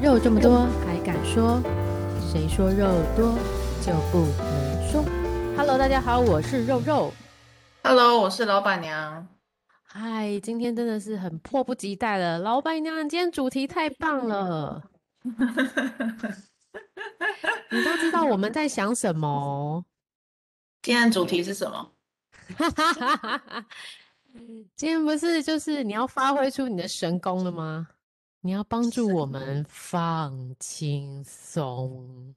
肉这么多还敢说？谁说肉多就不能说？Hello，大家好，我是肉肉。Hello，我是老板娘。嗨，今天真的是很迫不及待了，老板娘，今天主题太棒了。你都知道我们在想什么？今天主题是什么？今天不是就是你要发挥出你的神功了吗？你要帮助我们放轻松。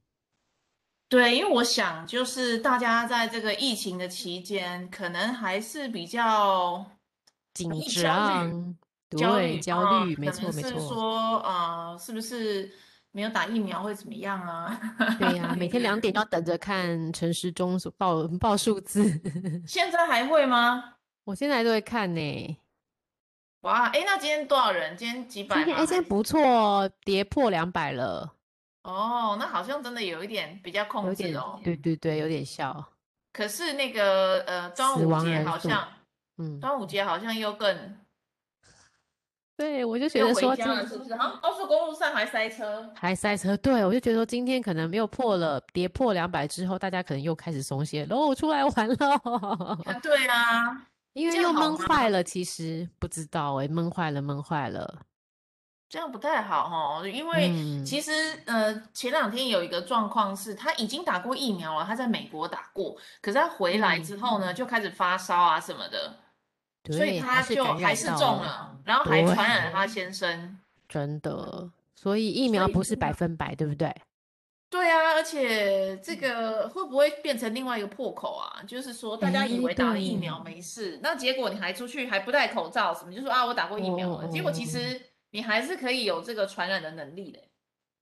对，因为我想就是大家在这个疫情的期间，可能还是比较紧张、焦虑、焦虑，没错没错。是说啊、呃，是不是没有打疫苗会怎么样啊？对呀、啊，每天两点要等着看陈时中报报数字。现在还会吗？我现在都会看呢。哇，哎，那今天多少人？今天几百？今天哎，今天不错，跌破两百了。哦，那好像真的有一点比较控制哦。对对对，有点笑。可是那个呃，端午节好像，嗯，端午节好像又更。对，我就觉得说，是不是？啊，高速公路上还塞车，还塞车。对，我就觉得说，今天可能没有破了，跌破两百之后，大家可能又开始松懈，然后我出来玩了。啊，对啊。因为又闷坏了，其实不知道哎、欸，闷坏了，闷坏了，这样不太好哈。因为其实、嗯、呃，前两天有一个状况是，他已经打过疫苗了，他在美国打过，可是他回来之后呢，嗯、就开始发烧啊什么的，所以他就还是中了，然后还传染了他先生。真的，所以疫苗不是百分百，对不对？对啊，而且这个会不会变成另外一个破口啊？就是说，大家以为打了疫苗没事，欸、那结果你还出去还不戴口罩什么，就说啊，我打过疫苗了，哦、结果其实你还是可以有这个传染的能力的。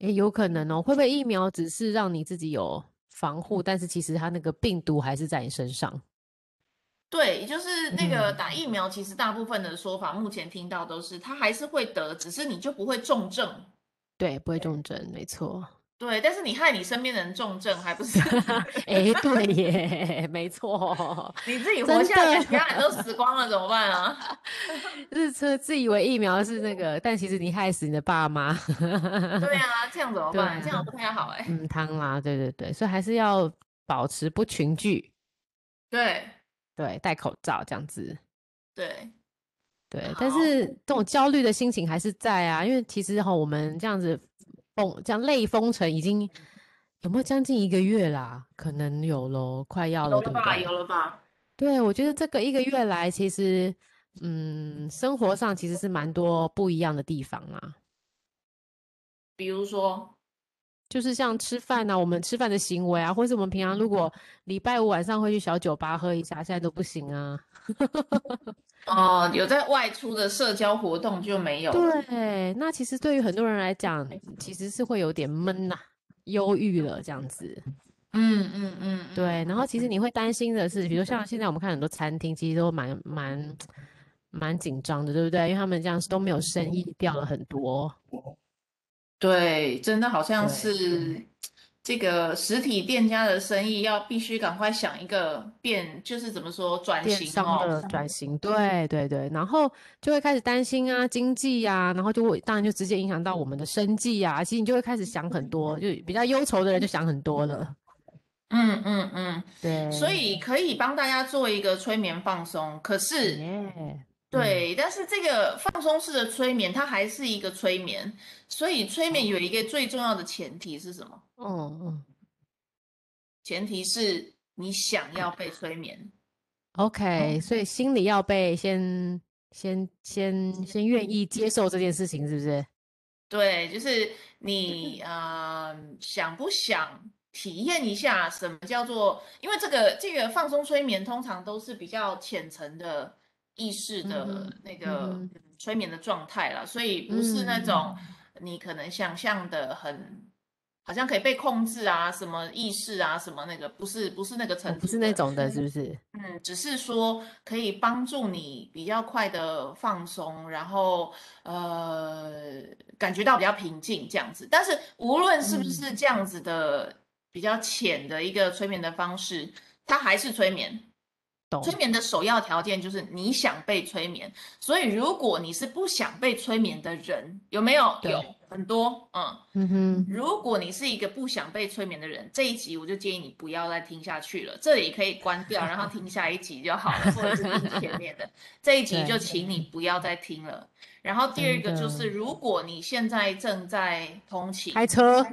哎，有可能哦，会不会疫苗只是让你自己有防护，但是其实它那个病毒还是在你身上？对，就是那个打疫苗，其实大部分的说法，目前听到都是它还是会得，只是你就不会重症。对，不会重症，没错。对，但是你害你身边的人重症，还不是？哎，对耶，没错。你自己活下来，其他人都死光了，怎么办啊？就是说自以为疫苗是那个，但其实你害死你的爸妈。对啊，这样怎么办？啊、这样不太好哎。嗯，汤啦，对对对，所以还是要保持不群聚。对对，戴口罩这样子。对对，但是这种焦虑的心情还是在啊，因为其实哈，我们这样子。封这样类封城已经有没有将近一个月啦？可能有咯，快要了，有了吧？有了吧？对，我觉得这个一个月来，其实嗯，生活上其实是蛮多不一样的地方啊。比如说，就是像吃饭啊，我们吃饭的行为啊，或是我们平常如果礼拜五晚上会去小酒吧喝一下，现在都不行啊。哦、呃，有在外出的社交活动就没有。对，那其实对于很多人来讲，其实是会有点闷呐、啊、忧郁了这样子。嗯嗯嗯，对。然后其实你会担心的是，比如像现在我们看很多餐厅，其实都蛮蛮蛮紧张的，对不对？因为他们这样子都没有生意，掉了很多。对，真的好像是。这个实体店家的生意要必须赶快想一个变，就是怎么说转型哦，的转型，对对对，然后就会开始担心啊，经济呀、啊，然后就会当然就直接影响到我们的生计啊，其实你就会开始想很多，就比较忧愁的人就想很多了。嗯嗯嗯，对，所以可以帮大家做一个催眠放松，可是。Yeah. 对，但是这个放松式的催眠，它还是一个催眠，所以催眠有一个最重要的前提是什么？嗯嗯，前提是你想要被催眠。OK，所以心里要被先先先先愿意接受这件事情，是不是？对，就是你呃想不想体验一下什么叫做？因为这个这个放松催眠通常都是比较浅层的。意识的那个催眠的状态了，嗯、所以不是那种你可能想象的很，好像可以被控制啊，什么意识啊，什么那个不是不是那个层次，不是那种的，是不是？嗯，只是说可以帮助你比较快的放松，然后呃感觉到比较平静这样子。但是无论是不是这样子的比较浅的一个催眠的方式，它还是催眠。催眠的首要条件就是你想被催眠，所以如果你是不想被催眠的人，有没有？有很多，嗯嗯哼。如果你是一个不想被催眠的人，这一集我就建议你不要再听下去了，这里可以关掉，然后听下一集就好了，或者是听前面的这一集就请你不要再听了。然后第二个就是，如果你现在正在通勤、开车、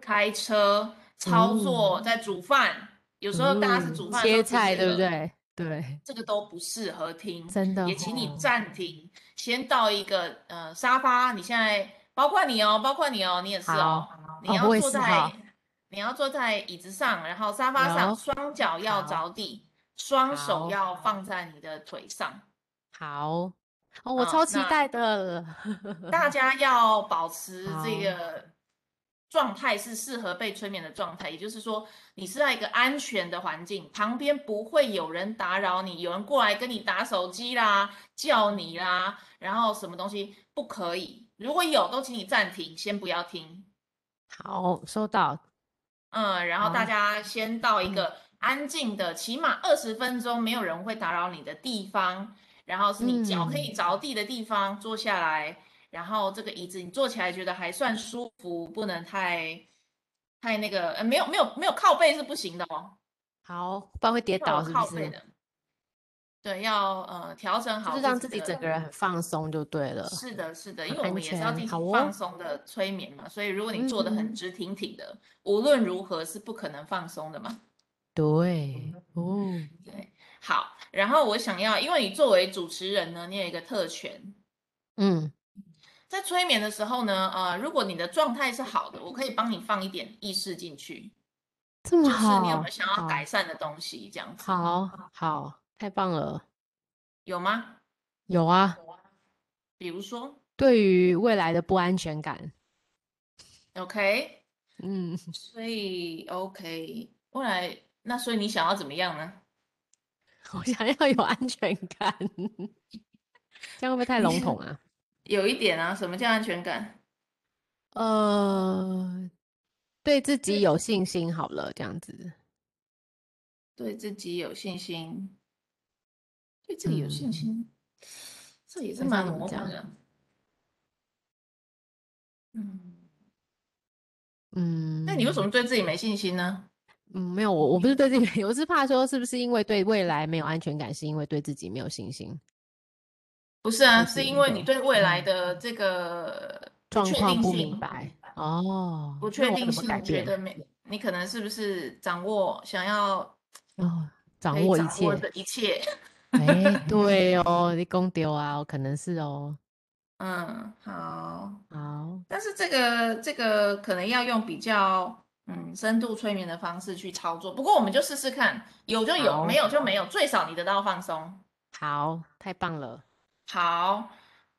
开车、操作、在煮饭，有时候大家是煮饭切菜，对不对？对，这个都不适合听，真的。也请你暂停，哦、先到一个呃沙发。你现在包括你哦，包括你哦，你也是哦。你要坐在、哦、你要坐在椅子上，然后沙发上，双脚要着地，双手要放在你的腿上。好，哦，我超期待的。大家要保持这个。状态是适合被催眠的状态，也就是说，你是在一个安全的环境，旁边不会有人打扰你，有人过来跟你打手机啦、叫你啦，然后什么东西不可以？如果有，都请你暂停，先不要听。好，收到。嗯，然后大家先到一个安静的，起码二十分钟，没有人会打扰你的地方，然后是你脚可以着地的地方，坐下来。然后这个椅子你坐起来觉得还算舒服，不能太太那个，呃，没有没有没有靠背是不行的哦。好，不然会跌倒是不是？靠背的。对，要呃调整好，就是让自己整个人很放松就对了。是的，是的，因为我们也是要进行放松的催眠嘛，所以如果你坐得很直挺挺的，嗯、无论如何是不可能放松的嘛。对，哦，对，好。然后我想要，因为你作为主持人呢，你有一个特权，嗯。在催眠的时候呢，呃，如果你的状态是好的，我可以帮你放一点意识进去，这么好，就是你有没有想要改善的东西？这样子，好好，太棒了，有吗？有啊，比如说，对于未来的不安全感，OK，嗯，所以 OK，未来，那所以你想要怎么样呢？我想要有安全感，这样会不会太笼统啊？有一点啊，什么叫安全感？呃，对自己有信心好了，这样子。对自己有信心，对自己有信心，嗯、这也是蛮模糊的。嗯嗯，那你为什么对自己没信心呢？嗯，没有，我我不是对自己，我是怕说是不是因为对未来没有安全感，是因为对自己没有信心。不是啊，是因为你对未来的这个状况不明白哦，不确定性，觉得没你可能是不是掌握想要哦掌握一切的一切？哎，对哦，你讲对啊，可能是哦。嗯，好，好，但是这个这个可能要用比较嗯深度催眠的方式去操作。不过我们就试试看，有就有，没有就没有，最少你得到放松。好，太棒了。好，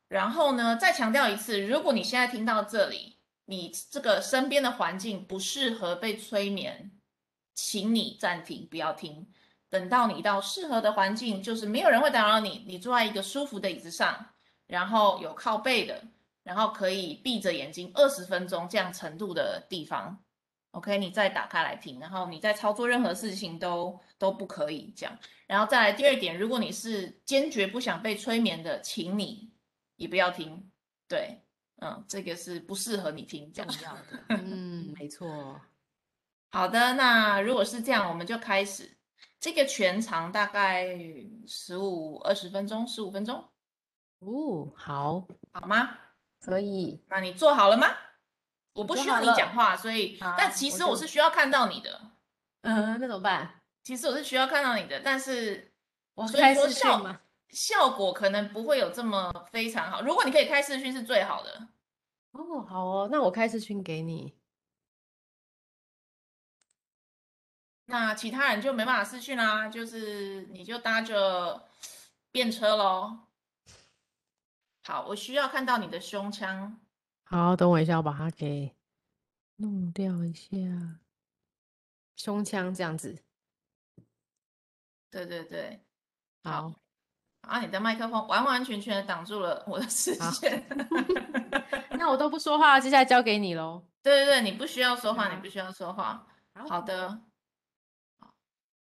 然后呢，再强调一次，如果你现在听到这里，你这个身边的环境不适合被催眠，请你暂停，不要听。等到你到适合的环境，就是没有人会打扰你，你坐在一个舒服的椅子上，然后有靠背的，然后可以闭着眼睛二十分钟这样程度的地方，OK，你再打开来听，然后你再操作任何事情都都不可以这样。然后再来第二点，如果你是坚决不想被催眠的，请你也不要听。对，嗯，这个是不适合你听这样的。嗯，没错。好的，那如果是这样，我们就开始。这个全长大概十五二十分钟，十五分钟。哦，好，好吗？可以。那你做好了吗？我不需要你讲话，所以，但其实我是需要看到你的。嗯，那怎么办？其实我是需要看到你的，但是我所以说效效果可能不会有这么非常好。如果你可以开视讯是最好的。哦，好哦，那我开视讯给你。那其他人就没办法视讯啦，就是你就搭着便车喽。好，我需要看到你的胸腔。好，等我一下，我把它给弄掉一下。胸腔这样子。对对对，好，啊，你的麦克风完完全全的挡住了我的视线，那我都不说话，接下来交给你喽。对对对，你不需要说话，你不需要说话。好的，好，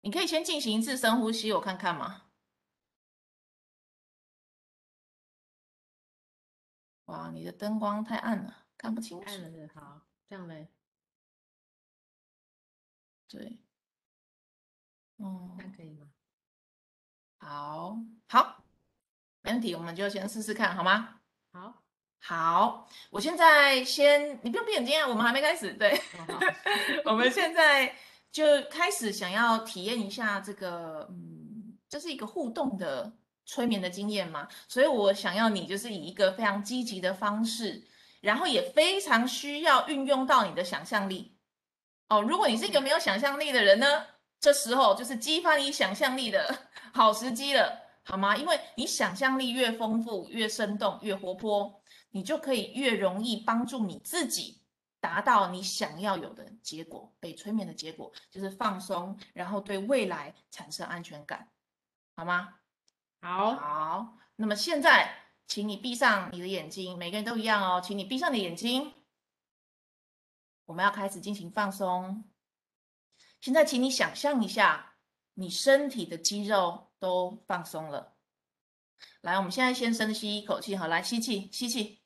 你可以先进行一次深呼吸，我看看吗？哇，你的灯光太暗了，看不清楚。暗了好，这样嘞。对，嗯，那可以吗？好，好，没问题，我们就先试试看，好吗？好，好，我现在先，你不用闭眼睛啊，我们还没开始。对，哦、我们现在就开始想要体验一下这个，嗯，这是一个互动的催眠的经验嘛，所以我想要你就是以一个非常积极的方式，然后也非常需要运用到你的想象力。哦，如果你是一个没有想象力的人呢，这时候就是激发你想象力的 好时机了，好吗？因为你想象力越丰富、越生动、越活泼，你就可以越容易帮助你自己达到你想要有的结果。被催眠的结果就是放松，然后对未来产生安全感，好吗？好，好。那么现在，请你闭上你的眼睛，每个人都一样哦，请你闭上你的眼睛。我们要开始进行放松。现在，请你想象一下，你身体的肌肉都放松了。来，我们现在先深吸一口气，好，来吸气，吸气，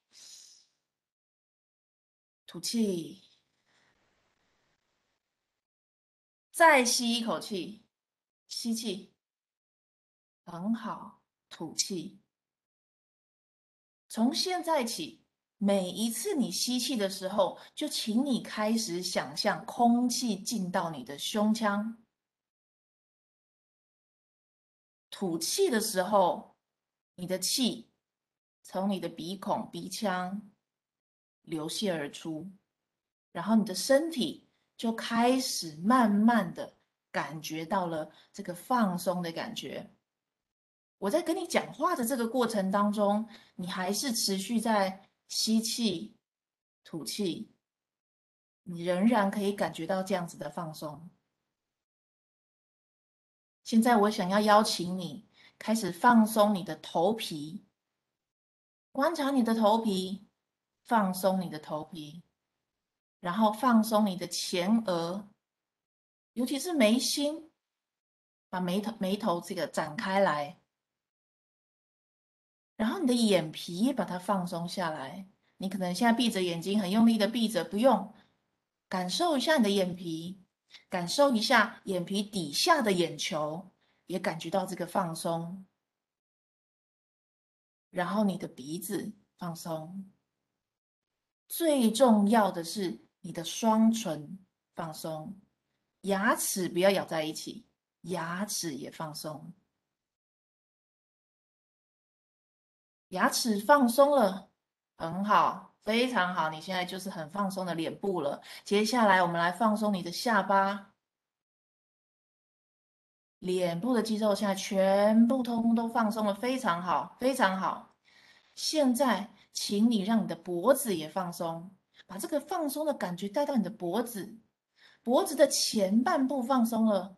吐气，再吸一口气，吸气，很好，吐气。从现在起。每一次你吸气的时候，就请你开始想象空气进到你的胸腔；吐气的时候，你的气从你的鼻孔、鼻腔流泻而出，然后你的身体就开始慢慢的感觉到了这个放松的感觉。我在跟你讲话的这个过程当中，你还是持续在。吸气，吐气，你仍然可以感觉到这样子的放松。现在我想要邀请你开始放松你的头皮，观察你的头皮，放松你的头皮，然后放松你的前额，尤其是眉心，把眉头眉头这个展开来。然后你的眼皮把它放松下来，你可能现在闭着眼睛，很用力的闭着，不用，感受一下你的眼皮，感受一下眼皮底下的眼球，也感觉到这个放松。然后你的鼻子放松，最重要的是你的双唇放松，牙齿不要咬在一起，牙齿也放松。牙齿放松了，很好，非常好。你现在就是很放松的脸部了。接下来，我们来放松你的下巴，脸部的肌肉现在全部通通都放松了，非常好，非常好。现在，请你让你的脖子也放松，把这个放松的感觉带到你的脖子，脖子的前半部放松了，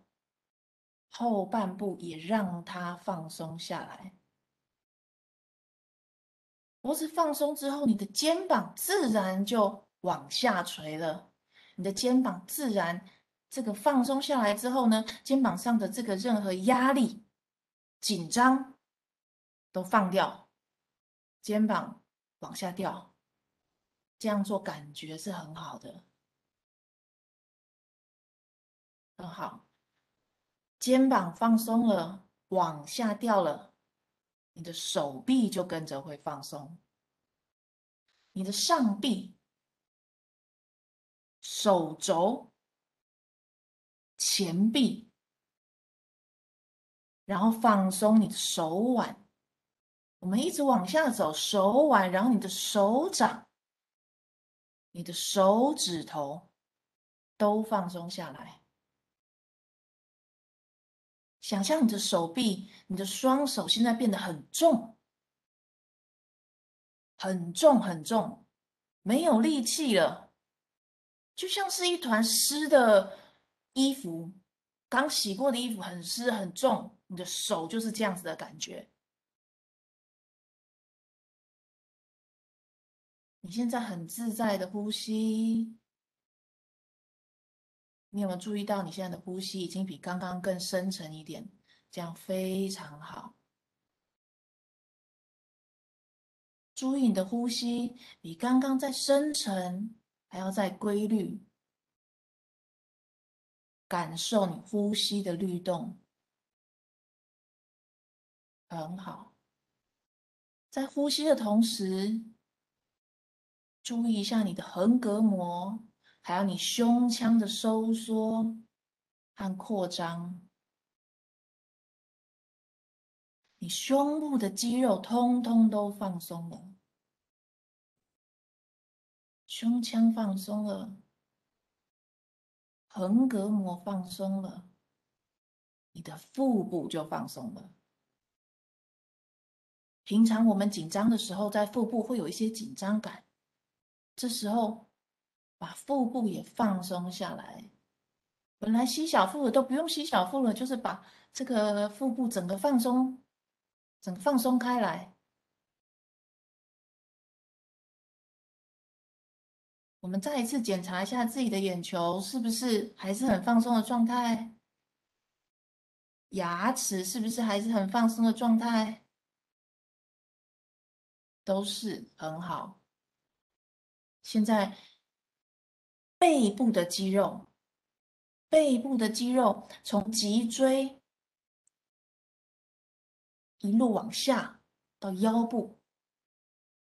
后半部也让它放松下来。脖子放松之后，你的肩膀自然就往下垂了。你的肩膀自然这个放松下来之后呢，肩膀上的这个任何压力、紧张都放掉，肩膀往下掉。这样做感觉是很好的，很好。肩膀放松了，往下掉了。你的手臂就跟着会放松，你的上臂、手肘、前臂，然后放松你的手腕。我们一直往下走，手腕，然后你的手掌、你的手指头都放松下来。想象你的手臂，你的双手现在变得很重，很重，很重，没有力气了，就像是一团湿的衣服，刚洗过的衣服，很湿很重，你的手就是这样子的感觉。你现在很自在的呼吸。你有没有注意到，你现在的呼吸已经比刚刚更深沉一点？这样非常好。注意你的呼吸，比刚刚再深沉，还要再规律。感受你呼吸的律动，很好。在呼吸的同时，注意一下你的横膈膜，还有你胸腔的收缩和扩张。你胸部的肌肉通通都放松了，胸腔放松了。横膈膜放松了，你的腹部就放松了。平常我们紧张的时候，在腹部会有一些紧张感，这时候把腹部也放松下来。本来吸小腹的都不用吸小腹了，就是把这个腹部整个放松，整个放松开来。我们再一次检查一下自己的眼球是不是还是很放松的状态，牙齿是不是还是很放松的状态，都是很好。现在背部的肌肉，背部的肌肉从脊椎一路往下到腰部，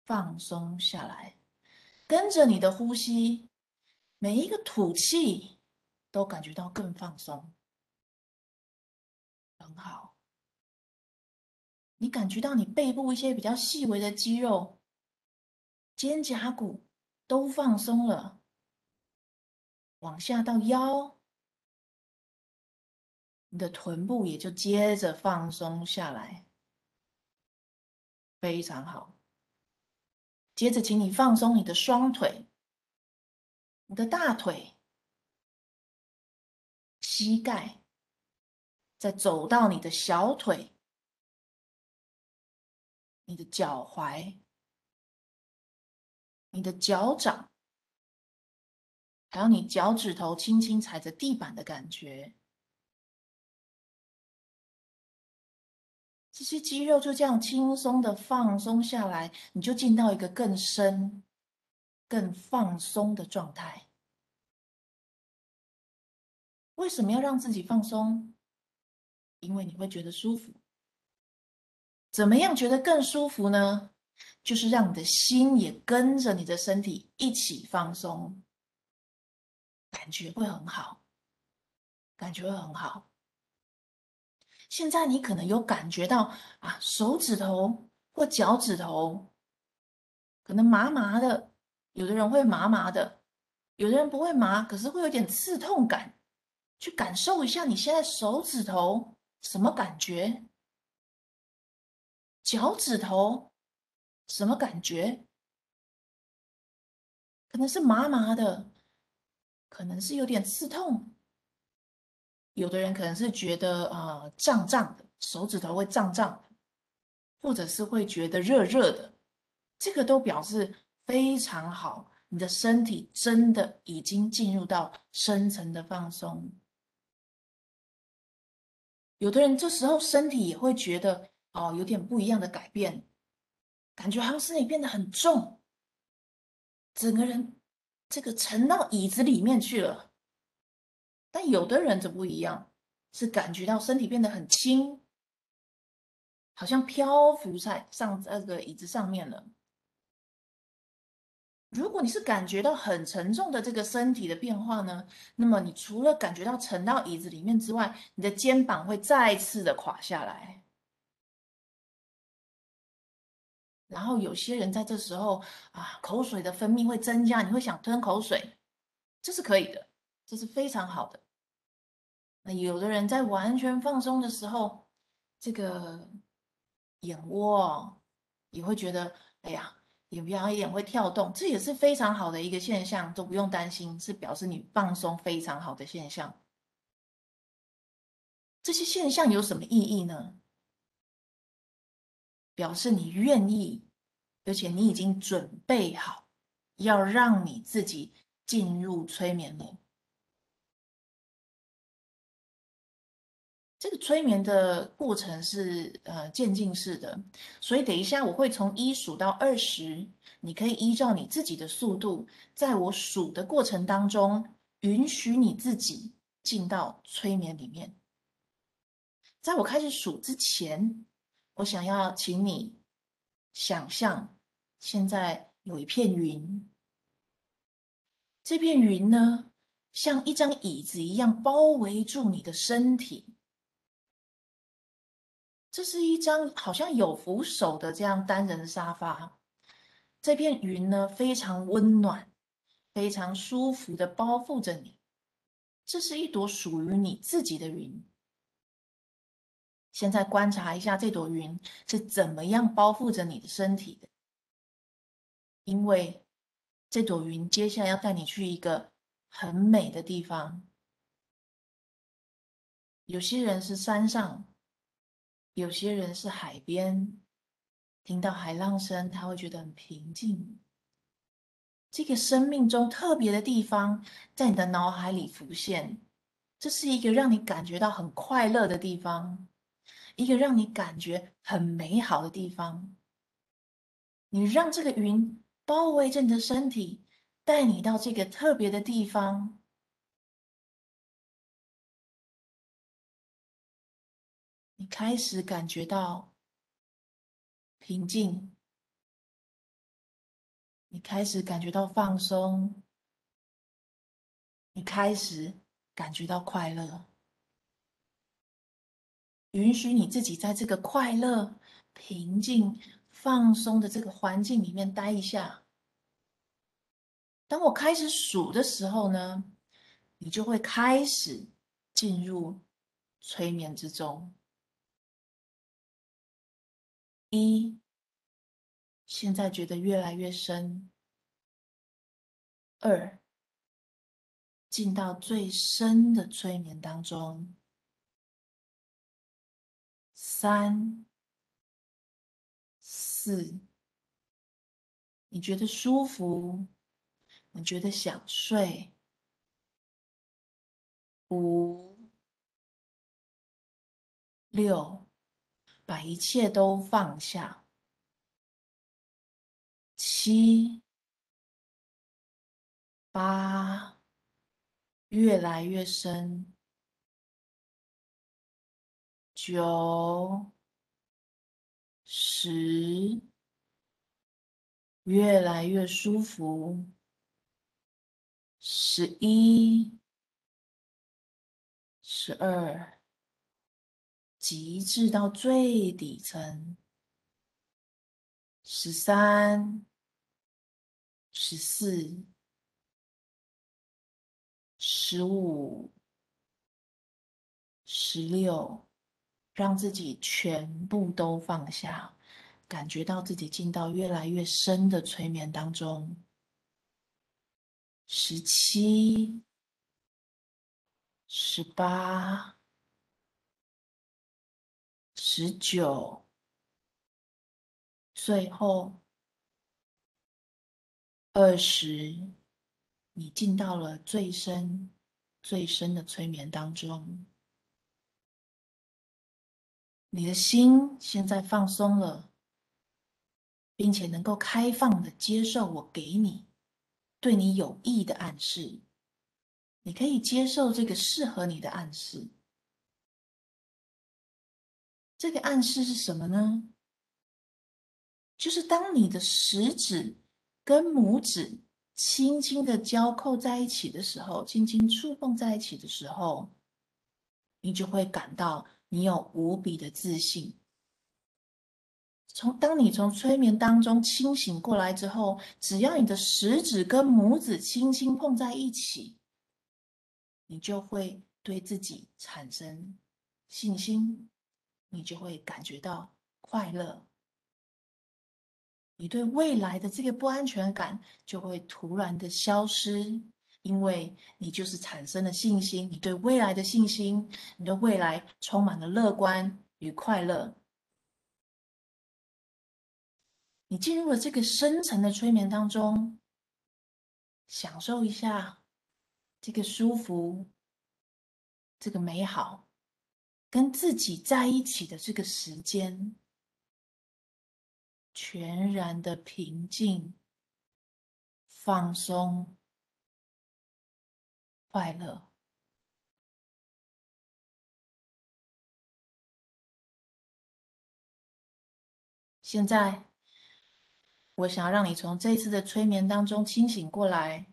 放松下来。跟着你的呼吸，每一个吐气都感觉到更放松，很好。你感觉到你背部一些比较细微的肌肉，肩胛骨都放松了，往下到腰，你的臀部也就接着放松下来，非常好。接着，请你放松你的双腿、你的大腿、膝盖，再走到你的小腿、你的脚踝、你的脚掌，还有你脚趾头轻轻踩着地板的感觉。这些肌肉就这样轻松的放松下来，你就进到一个更深、更放松的状态。为什么要让自己放松？因为你会觉得舒服。怎么样觉得更舒服呢？就是让你的心也跟着你的身体一起放松，感觉会很好，感觉会很好。现在你可能有感觉到啊，手指头或脚趾头可能麻麻的，有的人会麻麻的，有的人不会麻，可是会有点刺痛感。去感受一下你现在手指头什么感觉？脚趾头什么感觉？可能是麻麻的，可能是有点刺痛。有的人可能是觉得、呃、胀胀的，手指头会胀胀的，或者是会觉得热热的，这个都表示非常好，你的身体真的已经进入到深层的放松。有的人这时候身体也会觉得哦有点不一样的改变，感觉好像身体变得很重，整个人这个沉到椅子里面去了。但有的人则不一样，是感觉到身体变得很轻，好像漂浮在上那个椅子上面了。如果你是感觉到很沉重的这个身体的变化呢，那么你除了感觉到沉到椅子里面之外，你的肩膀会再次的垮下来。然后有些人在这时候啊，口水的分泌会增加，你会想吞口水，这是可以的。这是非常好的。那有的人在完全放松的时候，这个眼窝也会觉得，哎呀，眼皮好像也会跳动，这也是非常好的一个现象，都不用担心，是表示你放松非常好的现象。这些现象有什么意义呢？表示你愿意，而且你已经准备好，要让你自己进入催眠了。这个催眠的过程是呃渐进式的，所以等一下我会从一数到二十，你可以依照你自己的速度，在我数的过程当中，允许你自己进到催眠里面。在我开始数之前，我想要请你想象，现在有一片云，这片云呢，像一张椅子一样包围住你的身体。这是一张好像有扶手的这样单人沙发，这片云呢，非常温暖，非常舒服的包覆着你。这是一朵属于你自己的云。现在观察一下这朵云是怎么样包覆着你的身体的，因为这朵云接下来要带你去一个很美的地方。有些人是山上。有些人是海边，听到海浪声，他会觉得很平静。这个生命中特别的地方，在你的脑海里浮现，这是一个让你感觉到很快乐的地方，一个让你感觉很美好的地方。你让这个云包围着你的身体，带你到这个特别的地方。你开始感觉到平静，你开始感觉到放松，你开始感觉到快乐。允许你自己在这个快乐、平静、放松的这个环境里面待一下。当我开始数的时候呢，你就会开始进入催眠之中。一，现在觉得越来越深。二，进到最深的催眠当中。三、四，你觉得舒服，你觉得想睡。五、六。把一切都放下。七、八，越来越深。九、十，越来越舒服。十一、十二。极致到最底层，十三、十四、十五、十六，让自己全部都放下，感觉到自己进到越来越深的催眠当中。十七、十八。十九，最后二十，你进到了最深、最深的催眠当中。你的心现在放松了，并且能够开放的接受我给你对你有益的暗示。你可以接受这个适合你的暗示。这个暗示是什么呢？就是当你的食指跟拇指轻轻的交扣在一起的时候，轻轻触碰在一起的时候，你就会感到你有无比的自信。从当你从催眠当中清醒过来之后，只要你的食指跟拇指轻轻碰在一起，你就会对自己产生信心。你就会感觉到快乐，你对未来的这个不安全感就会突然的消失，因为你就是产生了信心，你对未来的信心，你对未来充满了乐观与快乐。你进入了这个深层的催眠当中，享受一下这个舒服，这个美好。跟自己在一起的这个时间，全然的平静、放松、快乐。现在，我想要让你从这一次的催眠当中清醒过来。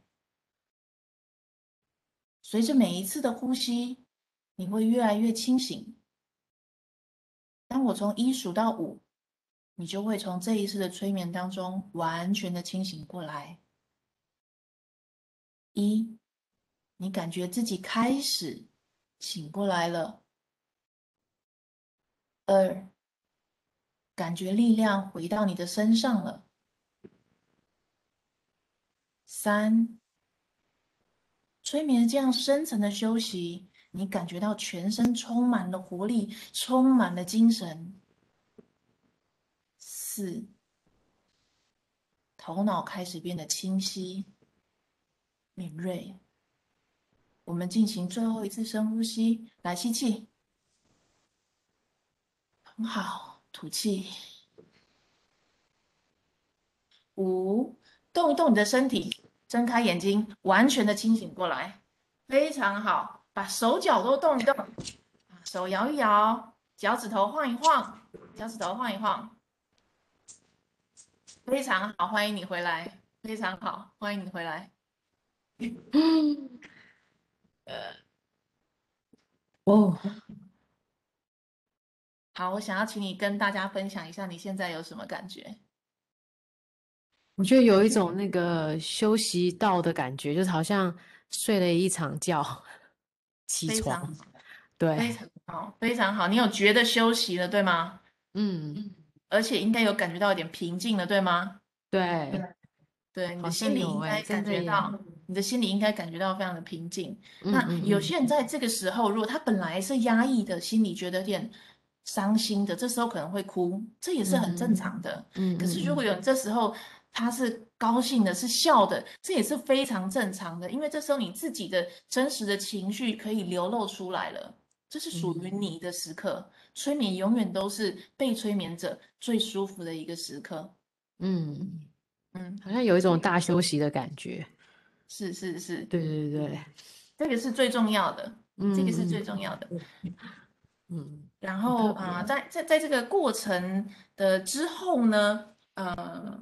随着每一次的呼吸，你会越来越清醒。当我从一数到五，你就会从这一次的催眠当中完全的清醒过来。一，你感觉自己开始醒过来了。二。感觉力量回到你的身上了。三，催眠这样深层的休息，你感觉到全身充满了活力，充满了精神。四，头脑开始变得清晰、敏锐。我们进行最后一次深呼吸，来吸气，很好。吐气，五，动一动你的身体，睁开眼睛，完全的清醒过来，非常好，把手脚都动一动，手摇一摇，脚趾头晃一晃，脚趾头晃一晃，非常好，欢迎你回来，非常好，欢迎你回来。呃，哦。好，我想要请你跟大家分享一下你现在有什么感觉？我觉得有一种那个休息到的感觉，就是好像睡了一场觉，起床，对，非常好，非常好。你有觉得休息了，对吗？嗯，而且应该有感觉到一点平静了，对吗？对，对，你的心里应该感觉到，你的心里应该感觉到非常的平静。那有些人在这个时候，如果他本来是压抑的，心里觉得有点。伤心的，这时候可能会哭，这也是很正常的。嗯，可是如果有这时候他是高兴的，是笑的，这也是非常正常的，因为这时候你自己的真实的情绪可以流露出来了，这是属于你的时刻。催眠永远都是被催眠者最舒服的一个时刻。嗯嗯，好像有一种大休息的感觉。是是是，对对对，这个是最重要的，这个是最重要的。嗯。然后啊、呃，在在在这个过程的之后呢，呃，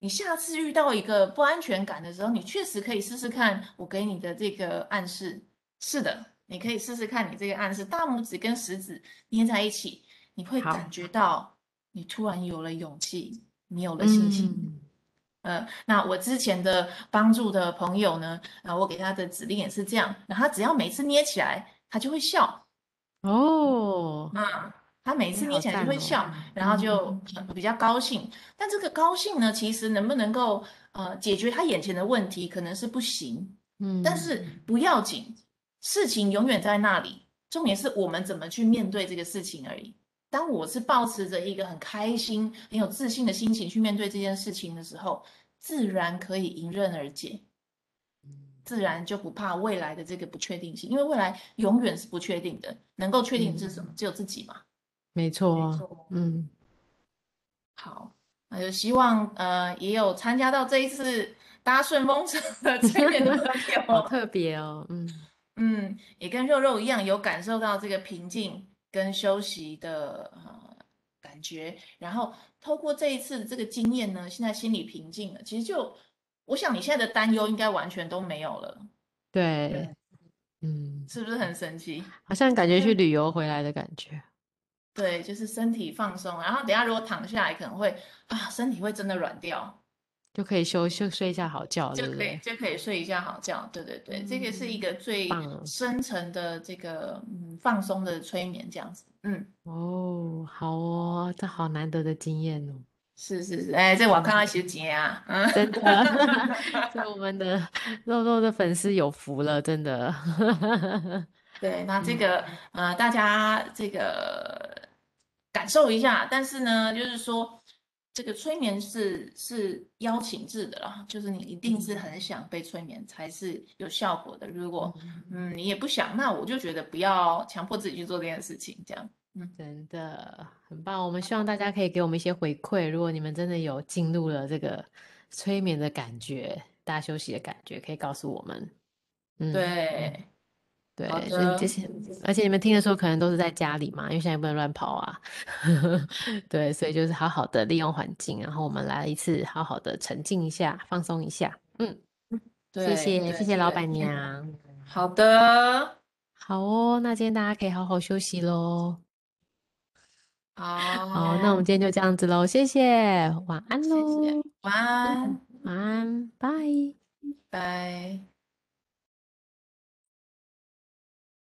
你下次遇到一个不安全感的时候，你确实可以试试看我给你的这个暗示。是的，你可以试试看你这个暗示，大拇指跟食指捏在一起，你会感觉到你突然有了勇气，你有了信心。嗯、呃，那我之前的帮助的朋友呢，啊、呃，我给他的指令也是这样，那他只要每次捏起来，他就会笑。哦，啊，他每次捏起来就会笑，哦、然后就比较高兴。嗯、但这个高兴呢，其实能不能够呃解决他眼前的问题，可能是不行。嗯，但是不要紧，事情永远在那里，重点是我们怎么去面对这个事情而已。当我是抱持着一个很开心、很有自信的心情去面对这件事情的时候，自然可以迎刃而解。自然就不怕未来的这个不确定性，因为未来永远是不确定的。能够确定的是什么？嗯、只有自己嘛。没错，没错。嗯，好，那就希望呃也有参加到这一次搭顺风车的 催眠的朋友，好特别哦。嗯嗯，也跟肉肉一样有感受到这个平静跟休息的呃感觉，然后透过这一次的这个经验呢，现在心里平静了。其实就。我想你现在的担忧应该完全都没有了，对，对嗯，是不是很神奇？好像感觉去旅游回来的感觉。对，就是身体放松，然后等下如果躺下来，可能会啊，身体会真的软掉，就可以休休睡一下好觉，就可以就可以睡一下好觉。对对对，嗯、这个是一个最深层的这个嗯放松的催眠这样子。嗯，哦，好哦，这好难得的经验哦。是是是，哎，这我看到学姐啊，嗯，真的，这我们的肉肉的粉丝有福了，真的。对，那这个呃，大家这个感受一下，但是呢，就是说这个催眠是是邀请制的啦，就是你一定是很想被催眠才是有效果的。如果嗯你也不想，那我就觉得不要强迫自己去做这件事情，这样。嗯，真的很棒。我们希望大家可以给我们一些回馈，如果你们真的有进入了这个催眠的感觉、大休息的感觉，可以告诉我们。嗯，对。对，所以这些，而且你们听的时候可能都是在家里嘛，因为现在不能乱跑啊。对，所以就是好好的利用环境，然后我们来一次好好的沉静一下，放松一下。嗯，对谢谢谢谢老板娘。好的，好哦，那今天大家可以好好休息喽。好，好，那我们今天就这样子喽，谢谢，晚安喽，晚安，晚安，拜拜。